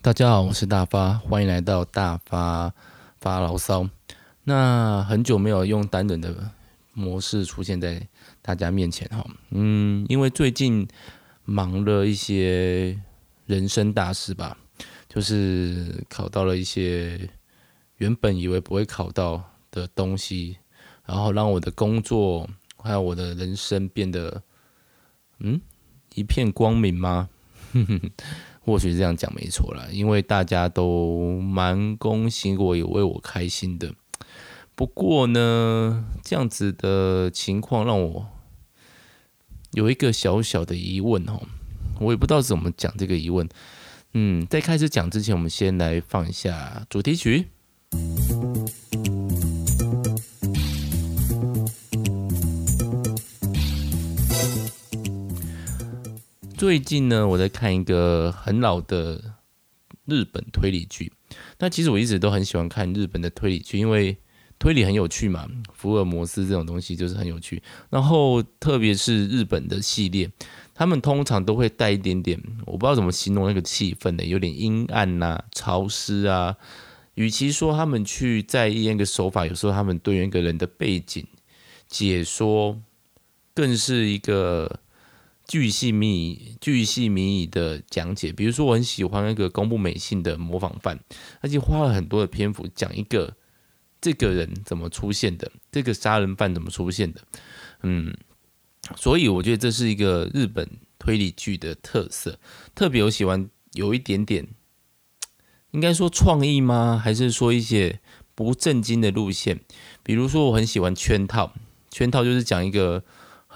大家好，我是大发，欢迎来到大发发牢骚。那很久没有用单人的模式出现在大家面前哈，嗯，因为最近忙了一些人生大事吧，就是考到了一些原本以为不会考到的东西，然后让我的工作还有我的人生变得嗯一片光明吗？或许这样讲没错啦，因为大家都蛮恭喜我，也为我开心的。不过呢，这样子的情况让我有一个小小的疑问哦，我也不知道怎么讲这个疑问。嗯，在开始讲之前，我们先来放一下主题曲。最近呢，我在看一个很老的日本推理剧。那其实我一直都很喜欢看日本的推理剧，因为推理很有趣嘛，福尔摩斯这种东西就是很有趣。然后特别是日本的系列，他们通常都会带一点点，我不知道怎么形容那个气氛的，有点阴暗呐、潮湿啊。与其说他们去在意那个手法，有时候他们对那个人的背景解说，更是一个。巨细靡、巨细靡遗的讲解，比如说我很喜欢那个公布美信的模仿犯，他就花了很多的篇幅讲一个这个人怎么出现的，这个杀人犯怎么出现的，嗯，所以我觉得这是一个日本推理剧的特色，特别我喜欢有一点点，应该说创意吗？还是说一些不正经的路线？比如说我很喜欢圈套，圈套就是讲一个。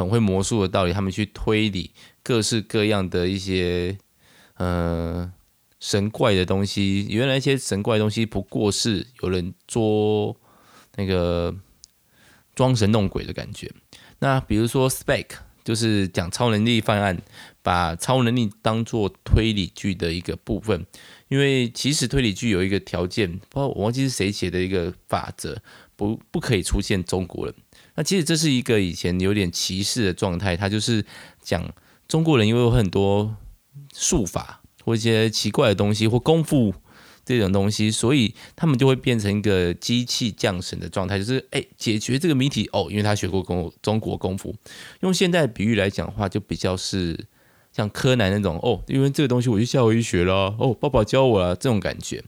很会魔术的道理，他们去推理各式各样的一些呃神怪的东西。原来一些神怪的东西不过是有人做那个装神弄鬼的感觉。那比如说 Spec 就是讲超能力犯案，把超能力当做推理剧的一个部分。因为其实推理剧有一个条件，不知道我忘记是谁写的一个法则，不不可以出现中国人。那其实这是一个以前有点歧视的状态，他就是讲中国人因为有很多术法或一些奇怪的东西或功夫这种东西，所以他们就会变成一个机器降神的状态，就是哎解决这个谜题哦，因为他学过功中国功夫。用现代比喻来讲的话，就比较是像柯南那种哦，因为这个东西我去夏威夷学了哦，爸爸教我了这种感觉。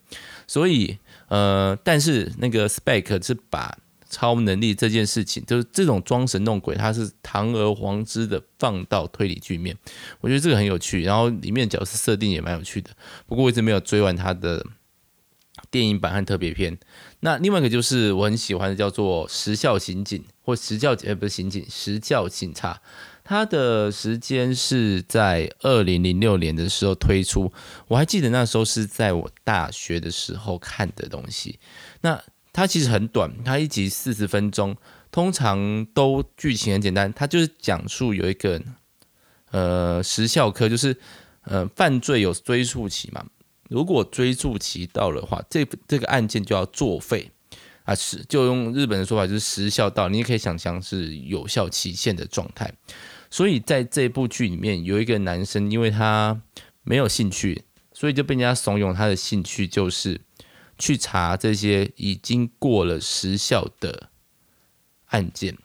所以呃，但是那个 Spec 是把。超能力这件事情，就是这种装神弄鬼，它是堂而皇之的放到推理剧面，我觉得这个很有趣。然后里面角色设定也蛮有趣的，不过我一直没有追完它的电影版和特别篇。那另外一个就是我很喜欢的，叫做《时效刑警》或《时效》呃不是刑警，《时效警察》。它的时间是在二零零六年的时候推出，我还记得那时候是在我大学的时候看的东西。那它其实很短，它一集四十分钟，通常都剧情很简单。它就是讲述有一个呃时效科，就是呃犯罪有追诉期嘛。如果追诉期到了的话，这这个案件就要作废啊，是就用日本的说法就是时效到，你也可以想象是有效期限的状态。所以在这部剧里面，有一个男生，因为他没有兴趣，所以就被人家怂恿他的兴趣就是。去查这些已经过了时效的案件，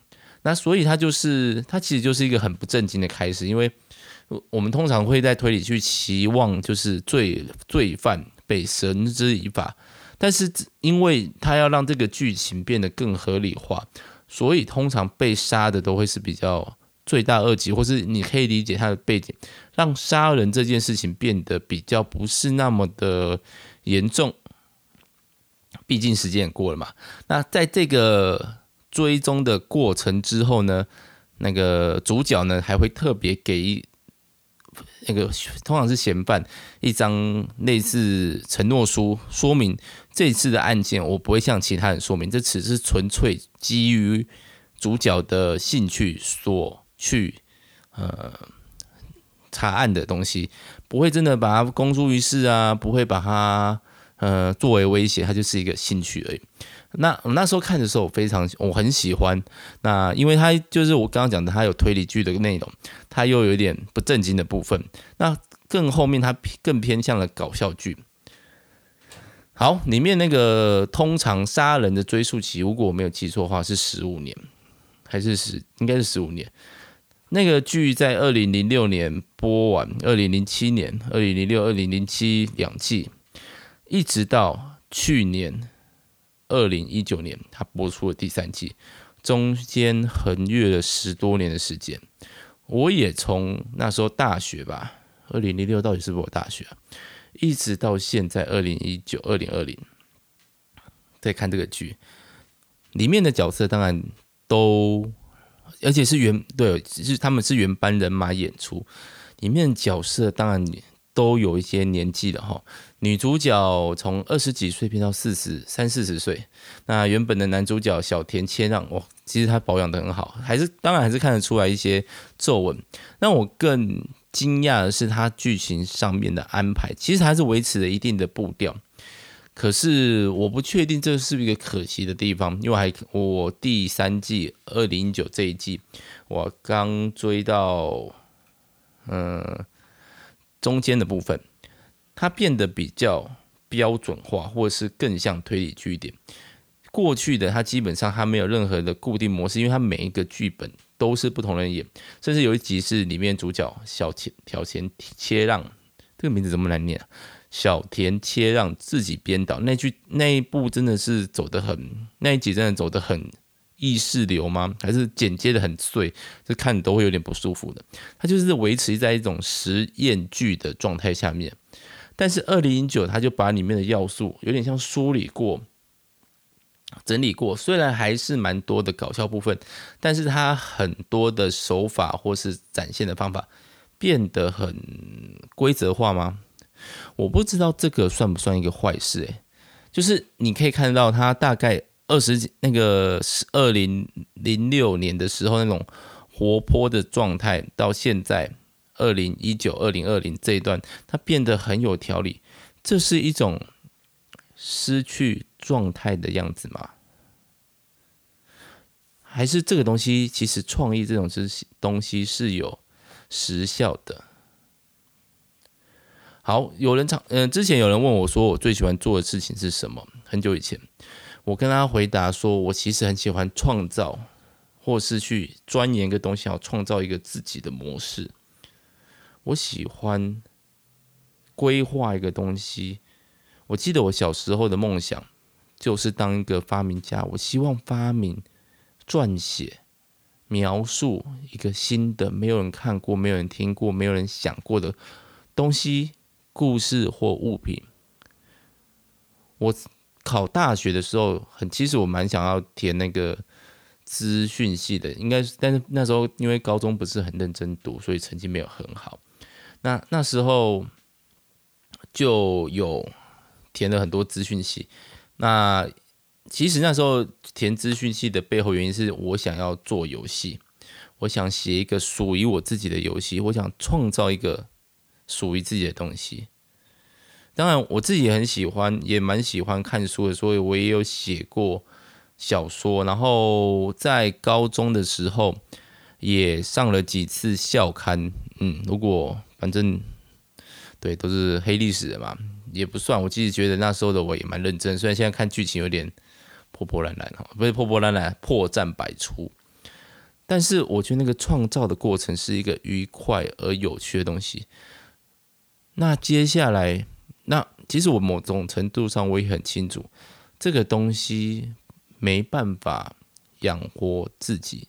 那所以他就是他其实就是一个很不正经的开始，因为我们通常会在推理去期望就是罪罪犯被绳之以法，但是因为他要让这个剧情变得更合理化，所以通常被杀的都会是比较罪大恶极，或是你可以理解他的背景，让杀人这件事情变得比较不是那么的严重。毕竟时间也过了嘛，那在这个追踪的过程之后呢，那个主角呢还会特别给那个通常是嫌犯一张类似承诺书，说明这次的案件我不会向其他人说明，这只是纯粹基于主角的兴趣所去呃查案的东西，不会真的把它公诸于世啊，不会把它。呃，作为威胁，它就是一个兴趣而已。那我那时候看的时候，我非常我很喜欢。那因为它就是我刚刚讲的，它有推理剧的内容，它又有一点不正经的部分。那更后面，它更偏向了搞笑剧。好，里面那个通常杀人的追诉期，如果我没有记错的话，是十五年，还是十？应该是十五年。那个剧在二零零六年播完，二零零七年、二零零六、二零零七两季，一直到去年二零一九年，它播出了第三季，中间横越了十多年的时间。我也从那时候大学吧，二零零六到底是不是我大学啊？一直到现在二零一九、二零二零，在看这个剧，里面的角色当然都。而且是原对，是他们是原班人马演出，里面角色当然都有一些年纪了哈。女主角从二十几岁变到四十三四十岁，那原本的男主角小田切让，哇，其实他保养得很好，还是当然还是看得出来一些皱纹。那我更惊讶的是他剧情上面的安排，其实还是维持了一定的步调。可是我不确定这是不是一个可惜的地方，因为还我第三季二零一九这一季，我刚追到嗯中间的部分，它变得比较标准化，或者是更像推理剧一点。过去的它基本上它没有任何的固定模式，因为它每一个剧本都是不同人演，甚至有一集是里面主角小田小田切让，这个名字怎么难念啊？小田切让自己编导那句那一部真的是走得很，那一集真的走得很意识流吗？还是剪接得很碎，这看都会有点不舒服的。它就是维持在一种实验剧的状态下面，但是二零零九他就把里面的要素有点像梳理过、整理过，虽然还是蛮多的搞笑部分，但是它很多的手法或是展现的方法变得很规则化吗？我不知道这个算不算一个坏事诶，就是你可以看到他大概二十那个二零零六年的时候那种活泼的状态，到现在二零一九二零二零这一段，他变得很有条理，这是一种失去状态的样子吗？还是这个东西其实创意这种东东西是有时效的？好，有人唱，嗯、之前有人问我说，我最喜欢做的事情是什么？很久以前，我跟他回答说，我其实很喜欢创造，或是去钻研一个东西，要创造一个自己的模式。我喜欢规划一个东西。我记得我小时候的梦想就是当一个发明家。我希望发明、撰写、描述一个新的、没有人看过、没有人听过、没有人想过的东西。故事或物品。我考大学的时候，很其实我蛮想要填那个资讯系的，应该是，但是那时候因为高中不是很认真读，所以成绩没有很好。那那时候就有填了很多资讯系。那其实那时候填资讯系的背后原因是我想要做游戏，我想写一个属于我自己的游戏，我想创造一个。属于自己的东西，当然我自己也很喜欢，也蛮喜欢看书的，所以我也有写过小说。然后在高中的时候也上了几次校刊，嗯，如果反正对都是黑历史的嘛，也不算。我其实觉得那时候的我也蛮认真，虽然现在看剧情有点破破烂烂哈，不是破破烂烂，破绽百出。但是我觉得那个创造的过程是一个愉快而有趣的东西。那接下来，那其实我某种程度上我也很清楚，这个东西没办法养活自己，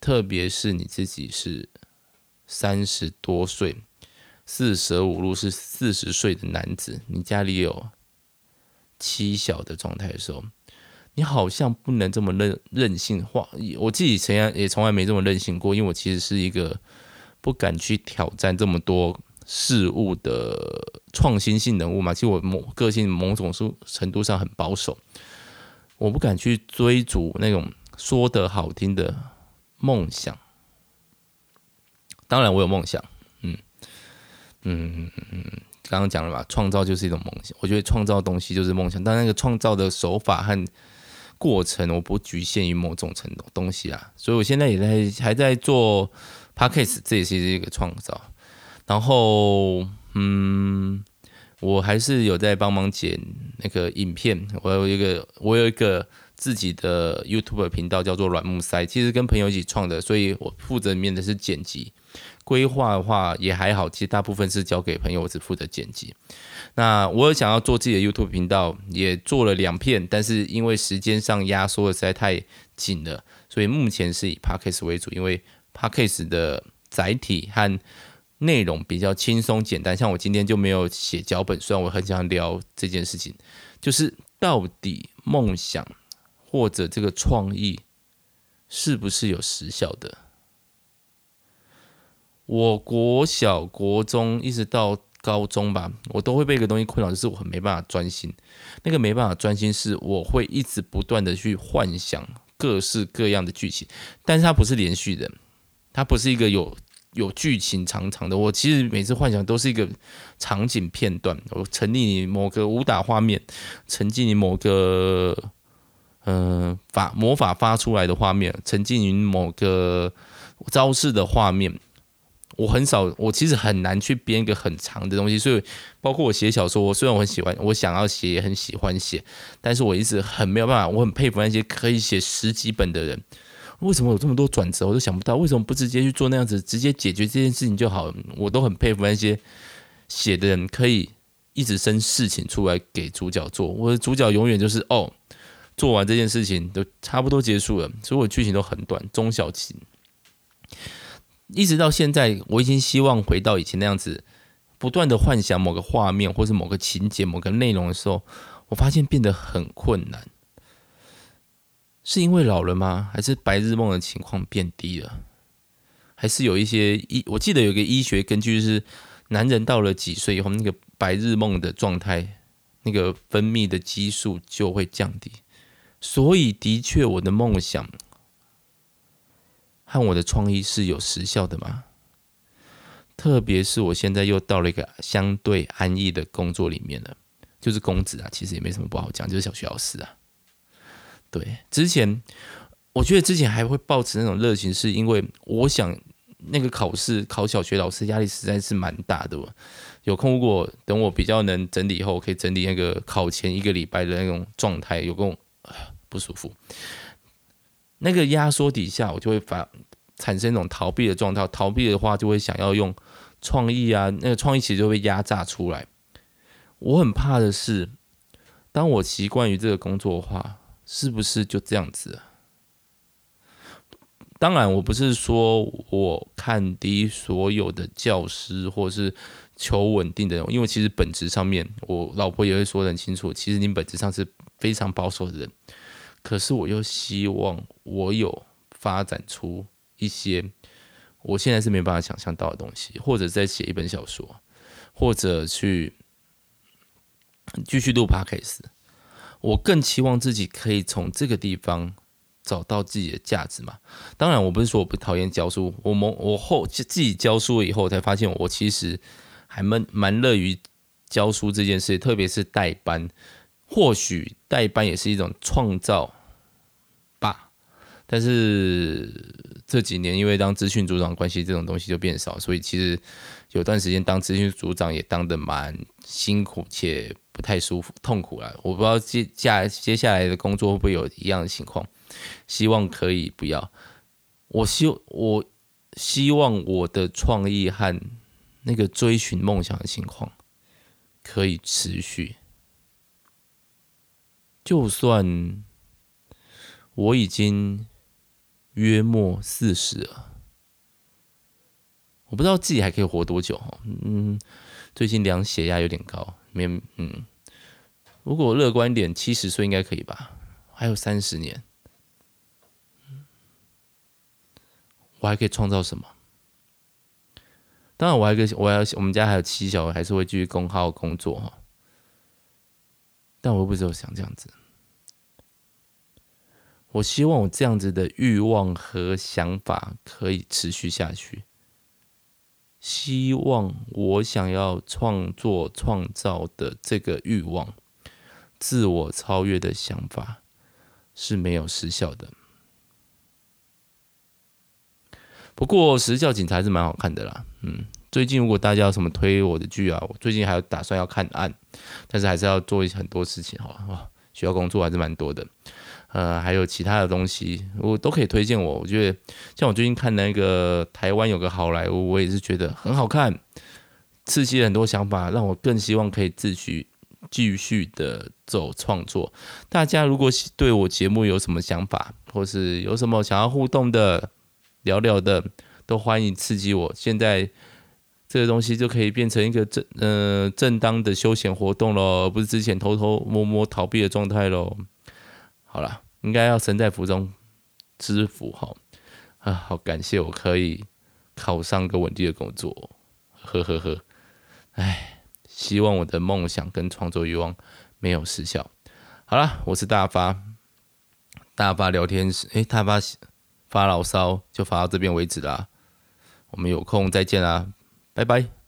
特别是你自己是三十多岁、四舍五入是四十岁的男子，你家里有妻小的状态的时候，你好像不能这么任任性化。我自己曾经也从来没这么任性过，因为我其实是一个不敢去挑战这么多。事物的创新性人物嘛，其实我某个性某种程度上很保守，我不敢去追逐那种说得好听的梦想。当然，我有梦想，嗯嗯嗯，刚刚讲了吧，创造就是一种梦想。我觉得创造东西就是梦想，但那个创造的手法和过程，我不局限于某种程度东西啊。所以我现在也在还在做 Podcast，这也是一个创造。然后，嗯，我还是有在帮忙剪那个影片。我有一个，我有一个自己的 YouTube 频道，叫做软木塞，其实跟朋友一起创的，所以我负责里面的是剪辑。规划的话也还好，其实大部分是交给朋友，我只负责剪辑。那我有想要做自己的 YouTube 频道，也做了两片，但是因为时间上压缩的实在太紧了，所以目前是以 Podcast 为主，因为 Podcast 的载体和内容比较轻松简单。像我今天就没有写脚本，虽然我很想聊这件事情，就是到底梦想或者这个创意是不是有时效的？我国小、国中一直到高中吧，我都会被一个东西困扰，就是我很没办法专心。那个没办法专心，是我会一直不断的去幻想各式各样的剧情，但是它不是连续的，它不是一个有有剧情长长的。我其实每次幻想都是一个场景片段，我沉溺于某个武打画面，沉浸于某个嗯、法魔法发出来的画面，沉浸于某个招式的画面。我很少，我其实很难去编一个很长的东西，所以包括我写小说，我虽然我很喜欢，我想要写，也很喜欢写，但是我一直很没有办法。我很佩服那些可以写十几本的人，为什么有这么多转折，我都想不到，为什么不直接去做那样子，直接解决这件事情就好？我都很佩服那些写的人，可以一直生事情出来给主角做。我的主角永远就是哦，做完这件事情都差不多结束了，所以我剧情都很短，中小型。一直到现在，我已经希望回到以前那样子，不断的幻想某个画面，或是某个情节、某个内容的时候，我发现变得很困难。是因为老了吗？还是白日梦的情况变低了？还是有一些医？我记得有一个医学根据是，男人到了几岁以后，那个白日梦的状态，那个分泌的激素就会降低。所以，的确，我的梦想。和我的创意是有时效的吗？特别是我现在又到了一个相对安逸的工作里面了，就是公职啊，其实也没什么不好讲，就是小学老师啊。对，之前我觉得之前还会抱持那种热情，是因为我想那个考试考小学老师压力实在是蛮大的。有空如果等我比较能整理以后，可以整理那个考前一个礼拜的那种状态，有空不舒服。那个压缩底下，我就会发产生一种逃避的状态。逃避的话，就会想要用创意啊，那个创意其实就会压榨出来。我很怕的是，当我习惯于这个工作的话，是不是就这样子？当然，我不是说我看低所有的教师或是求稳定的人，因为其实本质上面，我老婆也会说得很清楚，其实你本质上是非常保守的人。可是我又希望我有发展出一些我现在是没办法想象到的东西，或者再写一本小说，或者去继续录 podcast。我更期望自己可以从这个地方找到自己的价值嘛。当然，我不是说我不讨厌教书，我们我后自己教书了以后才发现，我其实还蛮蛮乐于教书这件事，特别是代班。或许代班也是一种创造吧，但是这几年因为当资讯组长关系，这种东西就变少，所以其实有段时间当资讯组长也当得蛮辛苦且不太舒服、痛苦了。我不知道接下接下来的工作会不会有一样的情况，希望可以不要。我希我希望我的创意和那个追寻梦想的情况可以持续。就算我已经约莫四十了，我不知道自己还可以活多久哈。嗯，最近量血压有点高，没嗯。如果乐观点，七十岁应该可以吧？还有三十年，我还可以创造什么？当然，我还可以，我要我们家还有七小，还是会继续工号工作哈。但我又不知道想这样子，我希望我这样子的欲望和想法可以持续下去。希望我想要创作创造的这个欲望，自我超越的想法是没有时效的。不过时效警察还是蛮好看的啦，嗯，最近如果大家有什么推我的剧啊，我最近还有打算要看案，但是还是要做一些很多事情哈。哇，学校工作还是蛮多的。呃，还有其他的东西，我都可以推荐我。我觉得像我最近看那个台湾有个好莱坞，我也是觉得很好看，刺激了很多想法，让我更希望可以继续继续的走创作。大家如果对我节目有什么想法，或是有什么想要互动的、聊聊的，都欢迎刺激我。现在这个东西就可以变成一个正呃正当的休闲活动喽，不是之前偷偷摸摸逃避的状态喽。好了。应该要身在福中知福哈啊！好感谢我可以考上个稳定的工作，呵呵呵。哎，希望我的梦想跟创作欲望没有失效。好了，我是大发，大发聊天室，哎，大发发牢骚就发到这边为止啦。我们有空再见啦，拜拜。